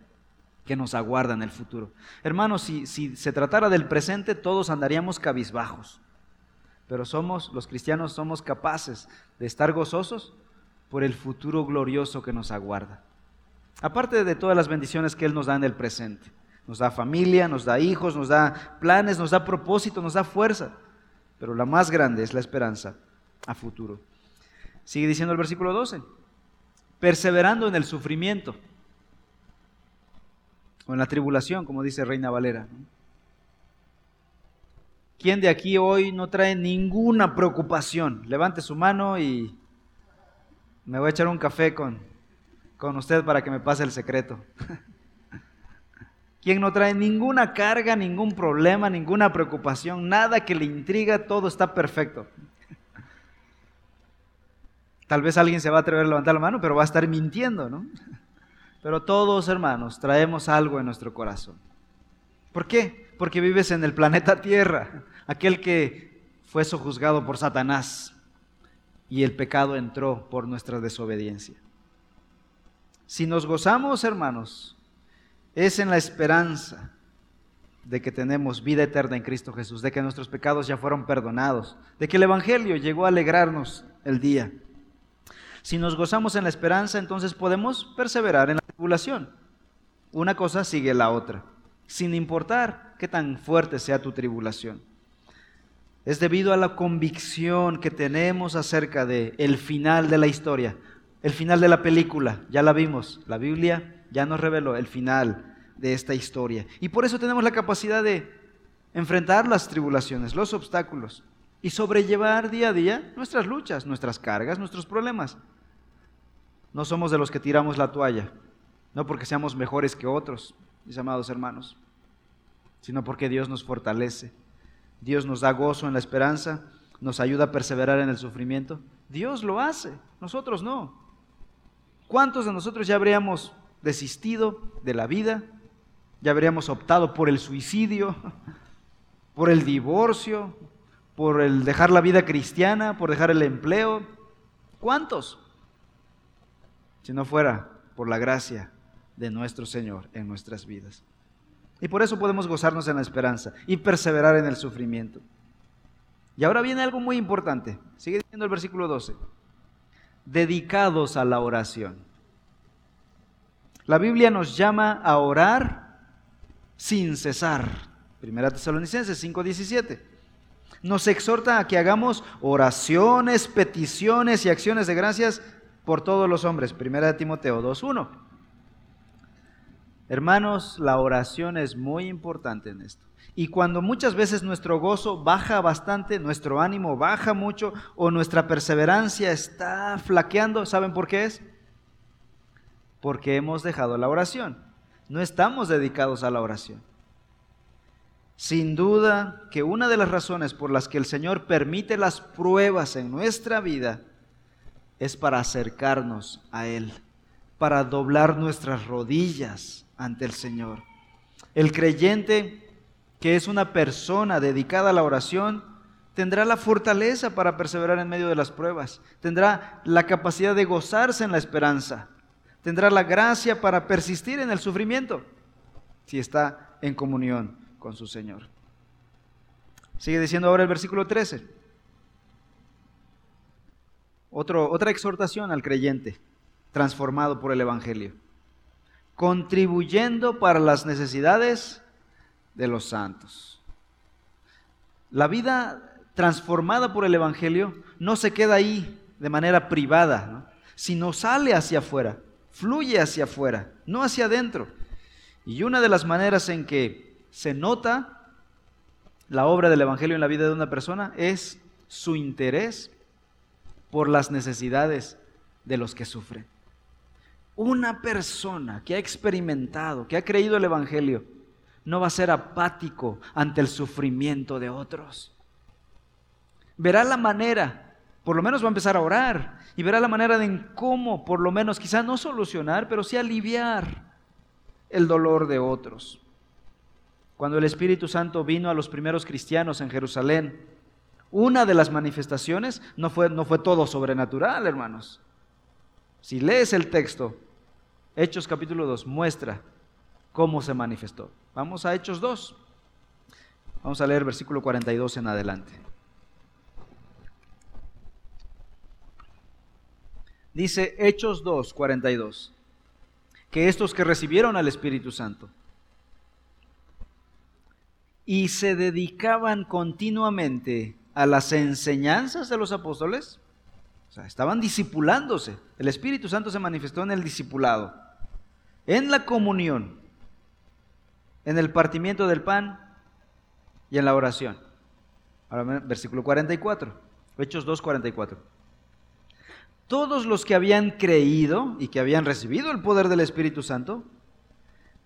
que nos aguarda en el futuro. Hermanos, si, si se tratara del presente, todos andaríamos cabizbajos pero somos, los cristianos somos capaces de estar gozosos por el futuro glorioso que nos aguarda. Aparte de todas las bendiciones que Él nos da en el presente. Nos da familia, nos da hijos, nos da planes, nos da propósito, nos da fuerza. Pero la más grande es la esperanza a futuro. Sigue diciendo el versículo 12. Perseverando en el sufrimiento o en la tribulación, como dice Reina Valera. ¿Quién de aquí hoy no trae ninguna preocupación? Levante su mano y me voy a echar un café con, con usted para que me pase el secreto. ¿Quién no trae ninguna carga, ningún problema, ninguna preocupación, nada que le intriga, todo está perfecto? Tal vez alguien se va a atrever a levantar la mano, pero va a estar mintiendo, ¿no? Pero todos, hermanos, traemos algo en nuestro corazón. ¿Por qué? Porque vives en el planeta Tierra aquel que fue sojuzgado por Satanás y el pecado entró por nuestra desobediencia. Si nos gozamos, hermanos, es en la esperanza de que tenemos vida eterna en Cristo Jesús, de que nuestros pecados ya fueron perdonados, de que el Evangelio llegó a alegrarnos el día. Si nos gozamos en la esperanza, entonces podemos perseverar en la tribulación. Una cosa sigue la otra, sin importar qué tan fuerte sea tu tribulación es debido a la convicción que tenemos acerca de el final de la historia, el final de la película, ya la vimos, la Biblia ya nos reveló el final de esta historia. Y por eso tenemos la capacidad de enfrentar las tribulaciones, los obstáculos y sobrellevar día a día nuestras luchas, nuestras cargas, nuestros problemas. No somos de los que tiramos la toalla, no porque seamos mejores que otros, mis amados hermanos, sino porque Dios nos fortalece Dios nos da gozo en la esperanza, nos ayuda a perseverar en el sufrimiento. Dios lo hace, nosotros no. ¿Cuántos de nosotros ya habríamos desistido de la vida? Ya habríamos optado por el suicidio, por el divorcio, por el dejar la vida cristiana, por dejar el empleo. ¿Cuántos? Si no fuera por la gracia de nuestro Señor en nuestras vidas. Y por eso podemos gozarnos en la esperanza y perseverar en el sufrimiento. Y ahora viene algo muy importante. Sigue diciendo el versículo 12. Dedicados a la oración. La Biblia nos llama a orar sin cesar. Primera Tesalonicenses 5:17. Nos exhorta a que hagamos oraciones, peticiones y acciones de gracias por todos los hombres. Primera Timoteo 2:1. Hermanos, la oración es muy importante en esto. Y cuando muchas veces nuestro gozo baja bastante, nuestro ánimo baja mucho o nuestra perseverancia está flaqueando, ¿saben por qué es? Porque hemos dejado la oración. No estamos dedicados a la oración. Sin duda que una de las razones por las que el Señor permite las pruebas en nuestra vida es para acercarnos a Él, para doblar nuestras rodillas ante el Señor. El creyente que es una persona dedicada a la oración, tendrá la fortaleza para perseverar en medio de las pruebas, tendrá la capacidad de gozarse en la esperanza, tendrá la gracia para persistir en el sufrimiento, si está en comunión con su Señor. Sigue diciendo ahora el versículo 13. otra exhortación al creyente transformado por el Evangelio. Contribuyendo para las necesidades de los santos. La vida transformada por el Evangelio no se queda ahí de manera privada, sino sale hacia afuera, fluye hacia afuera, no hacia adentro. Y una de las maneras en que se nota la obra del Evangelio en la vida de una persona es su interés por las necesidades de los que sufren. Una persona que ha experimentado, que ha creído el Evangelio, no va a ser apático ante el sufrimiento de otros. Verá la manera, por lo menos va a empezar a orar y verá la manera de en cómo, por lo menos, quizá no solucionar, pero sí aliviar el dolor de otros. Cuando el Espíritu Santo vino a los primeros cristianos en Jerusalén, una de las manifestaciones no fue, no fue todo sobrenatural, hermanos. Si lees el texto, Hechos capítulo 2 muestra cómo se manifestó. Vamos a Hechos 2. Vamos a leer versículo 42 en adelante. Dice Hechos 2, 42, que estos que recibieron al Espíritu Santo y se dedicaban continuamente a las enseñanzas de los apóstoles, estaban disipulándose. El Espíritu Santo se manifestó en el discipulado, en la comunión, en el partimiento del pan y en la oración. Ahora, versículo 44, Hechos 2, 44. Todos los que habían creído y que habían recibido el poder del Espíritu Santo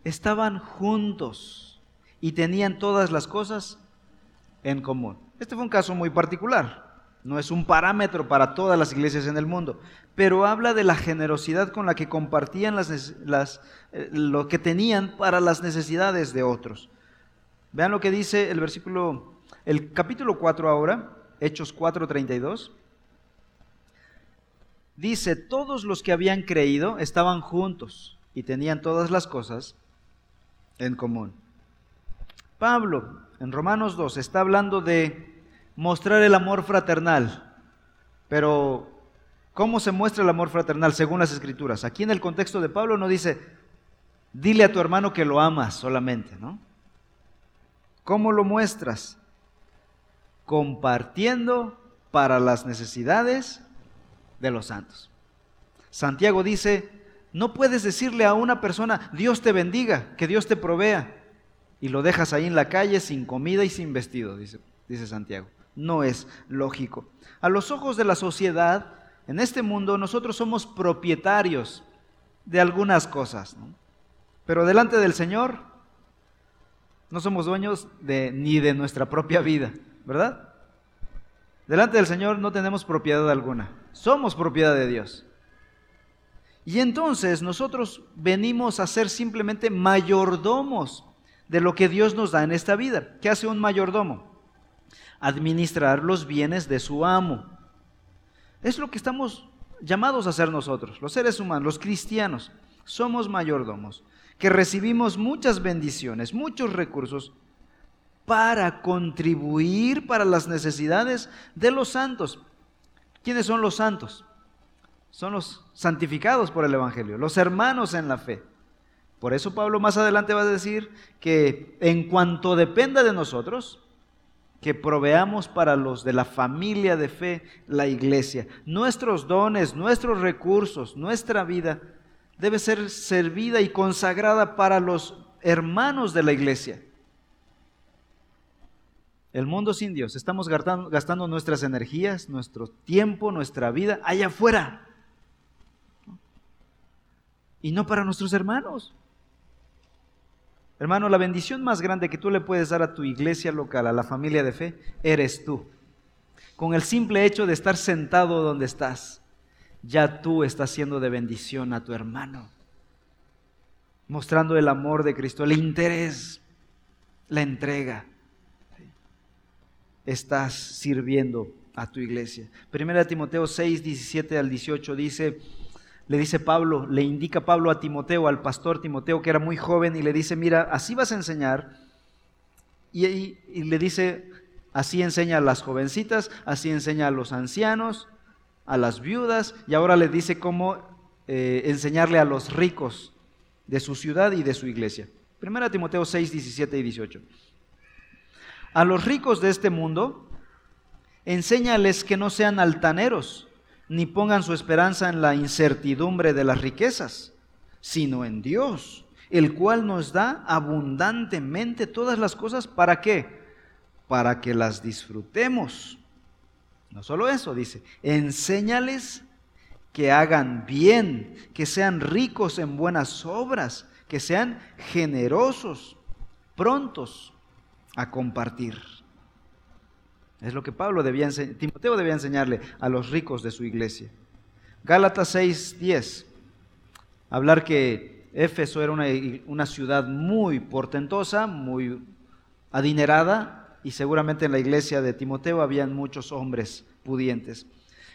estaban juntos y tenían todas las cosas en común. Este fue un caso muy particular no es un parámetro para todas las iglesias en el mundo, pero habla de la generosidad con la que compartían las, eh, lo que tenían para las necesidades de otros. Vean lo que dice el versículo, el capítulo 4 ahora, Hechos 4:32. Dice, todos los que habían creído estaban juntos y tenían todas las cosas en común. Pablo, en Romanos 2, está hablando de mostrar el amor fraternal. Pero, ¿cómo se muestra el amor fraternal según las escrituras? Aquí en el contexto de Pablo no dice, dile a tu hermano que lo amas solamente, ¿no? ¿Cómo lo muestras? Compartiendo para las necesidades de los santos. Santiago dice, no puedes decirle a una persona, Dios te bendiga, que Dios te provea, y lo dejas ahí en la calle sin comida y sin vestido, dice, dice Santiago no es lógico. A los ojos de la sociedad, en este mundo nosotros somos propietarios de algunas cosas, pero delante del Señor no somos dueños de, ni de nuestra propia vida, ¿verdad? Delante del Señor no tenemos propiedad alguna, somos propiedad de Dios. Y entonces nosotros venimos a ser simplemente mayordomos de lo que Dios nos da en esta vida. ¿Qué hace un mayordomo? Administrar los bienes de su amo. Es lo que estamos llamados a hacer nosotros, los seres humanos, los cristianos. Somos mayordomos, que recibimos muchas bendiciones, muchos recursos, para contribuir para las necesidades de los santos. ¿Quiénes son los santos? Son los santificados por el Evangelio, los hermanos en la fe. Por eso Pablo más adelante va a decir que en cuanto dependa de nosotros, que proveamos para los de la familia de fe, la iglesia. Nuestros dones, nuestros recursos, nuestra vida debe ser servida y consagrada para los hermanos de la iglesia. El mundo sin Dios, estamos gastando, nuestras energías, nuestro tiempo, nuestra vida allá afuera. Y no para nuestros hermanos. Hermano, la bendición más grande que tú le puedes dar a tu iglesia local, a la familia de fe, eres tú. Con el simple hecho de estar sentado donde estás, ya tú estás siendo de bendición a tu hermano, mostrando el amor de Cristo, el interés, la entrega. Estás sirviendo a tu iglesia. Primera Timoteo 6, 17 al 18 dice, le dice Pablo, le indica Pablo a Timoteo, al pastor Timoteo, que era muy joven, y le dice, mira, así vas a enseñar. Y, le dice, así enseña a las jovencitas, así enseña a los ancianos, a las viudas, y ahora le dice cómo eh, enseñarle a los ricos de su ciudad y de su iglesia. Primera Timoteo 6, 17 y 18. A los ricos de este mundo, enséñales que no sean altaneros ni pongan su esperanza en la incertidumbre de las riquezas, sino en Dios, el cual nos da abundantemente todas las cosas. ¿Para qué? Para que las disfrutemos. No solo eso, dice, enséñales que hagan bien, que sean ricos en buenas obras, que sean generosos, prontos a compartir. Es lo que Pablo debía Timoteo debía enseñarle a los ricos de su iglesia. Gálatas 6:10. Hablar que Éfeso era una, una ciudad muy portentosa, muy adinerada, y seguramente en la iglesia de Timoteo habían muchos hombres pudientes.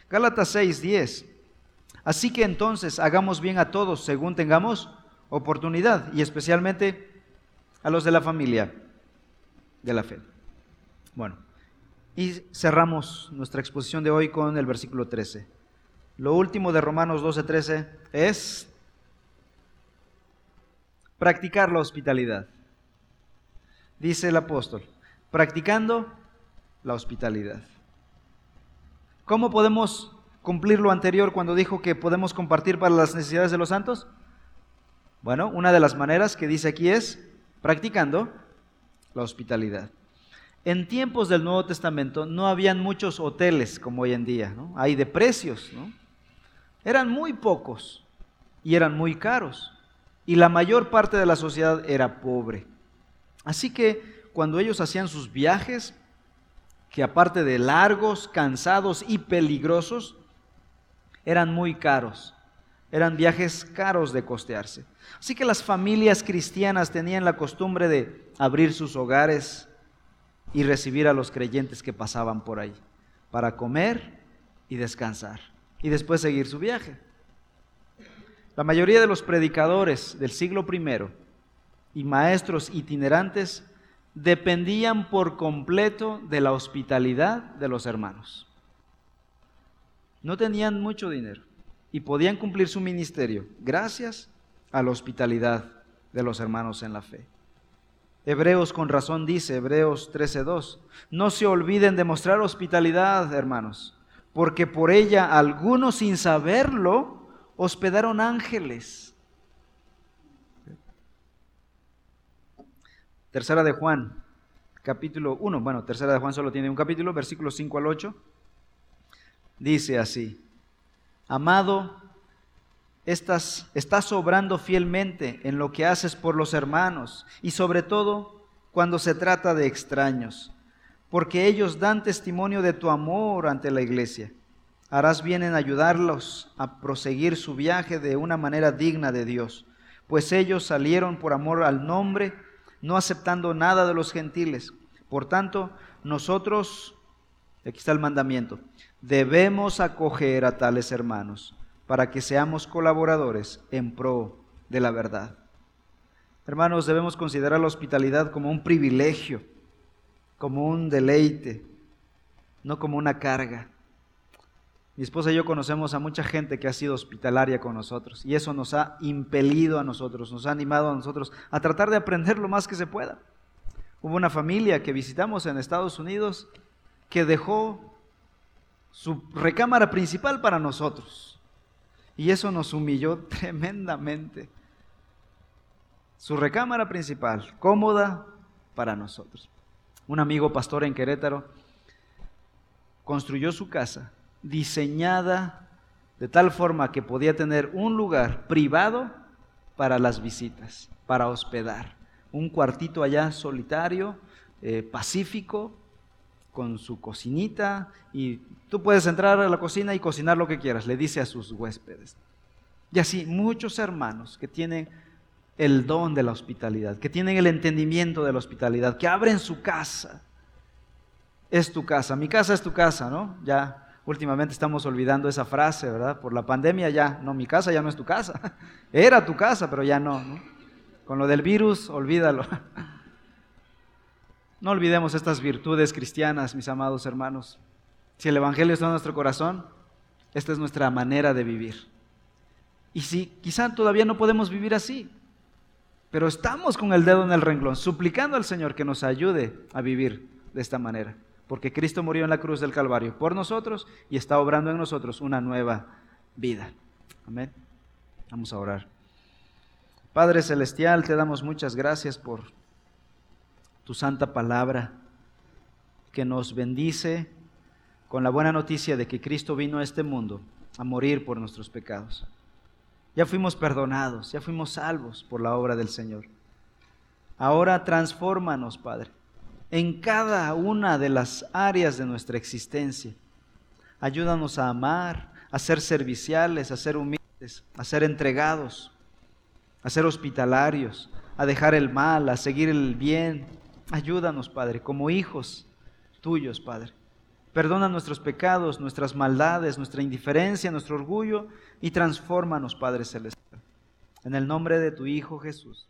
Gálatas 6:10. Así que entonces hagamos bien a todos según tengamos oportunidad, y especialmente a los de la familia de la fe. Bueno, y cerramos nuestra exposición de hoy con el versículo 13. Lo último de Romanos 12:13 es practicar la hospitalidad. Dice el apóstol, practicando la hospitalidad. ¿Cómo podemos cumplir lo anterior cuando dijo que podemos compartir para las necesidades de los santos? Bueno, una de las maneras que dice aquí es practicando la hospitalidad. En tiempos del Nuevo Testamento no habían muchos hoteles como hoy en día, ¿no? Hay de precios, ¿no? Eran muy pocos y eran muy caros. Y la mayor parte de la sociedad era pobre. Así que cuando ellos hacían sus viajes, que aparte de largos, cansados y peligrosos, eran muy caros. Eran viajes caros de costearse. Así que las familias cristianas tenían la costumbre de abrir sus hogares y recibir a los creyentes que pasaban por ahí, para comer y descansar, y después seguir su viaje. La mayoría de los predicadores del siglo I y maestros itinerantes dependían por completo de la hospitalidad de los hermanos. No tenían mucho dinero y podían cumplir su ministerio gracias a la hospitalidad de los hermanos en la fe. Hebreos con razón dice, Hebreos 13:2, no se olviden de mostrar hospitalidad, hermanos, porque por ella algunos sin saberlo hospedaron ángeles. Tercera de Juan, capítulo 1, bueno, tercera de Juan solo tiene un capítulo, versículos 5 al 8, dice así, amado, estás, estás obrando fielmente en lo que haces por los hermanos y sobre todo cuando se trata de extraños, porque ellos dan testimonio de tu amor ante la iglesia. Harás bien en ayudarlos a proseguir su viaje de una manera digna de Dios, pues ellos salieron por amor al nombre, no aceptando nada de los gentiles. Por tanto, nosotros, aquí está el mandamiento, debemos acoger a tales hermanos para que seamos colaboradores en pro de la verdad. Hermanos, debemos considerar la hospitalidad como un privilegio como un deleite, no como una carga. Mi esposa y yo conocemos a mucha gente que ha sido hospitalaria con nosotros y eso nos ha impelido a nosotros, nos ha animado a nosotros a tratar de aprender lo más que se pueda. Hubo una familia que visitamos en Estados Unidos que dejó su recámara principal para nosotros y eso nos humilló tremendamente. Su recámara principal, cómoda para nosotros. Un amigo pastor en Querétaro construyó su casa diseñada de tal forma que podía tener un lugar privado para las visitas, para hospedar. Un cuartito allá solitario, eh, pacífico, con su cocinita y tú puedes entrar a la cocina y cocinar lo que quieras, le dice a sus huéspedes. Y así muchos hermanos que tienen el don de la hospitalidad, que tienen el entendimiento de la hospitalidad, que abren su casa. Es tu casa, mi casa es tu casa, ¿no? Ya Últimamente estamos olvidando esa frase, ¿verdad? Por la pandemia ya, no, mi casa ya no es tu casa. Era tu casa, pero ya no, Con lo del virus, olvídalo. No olvidemos estas virtudes cristianas, mis amados hermanos. Si el Evangelio está en nuestro corazón, esta es nuestra manera de vivir. Y si quizá todavía no podemos vivir así, pero estamos con el dedo en el renglón, suplicando al Señor que nos ayude a vivir de esta manera porque Cristo murió en la cruz del Calvario por nosotros y está obrando en nosotros una nueva vida. Amén. Vamos a orar. Padre Celestial, te damos muchas gracias por tu santa palabra que nos bendice con la buena noticia de que Cristo vino a este mundo a morir por nuestros pecados. Ya fuimos perdonados, ya fuimos salvos por la obra del Señor. Ahora transfórmanos, Padre en cada una de las áreas de nuestra existencia. Ayúdanos a amar, a ser serviciales, a ser humildes, a ser entregados, a ser hospitalarios, a dejar el mal, a seguir el bien. Ayúdanos, Padre, como hijos tuyos, Padre. Perdona nuestros pecados, nuestras maldades, nuestra indiferencia, nuestro orgullo y transfórmanos, Padre Celestial. En el nombre de tu Hijo Jesús.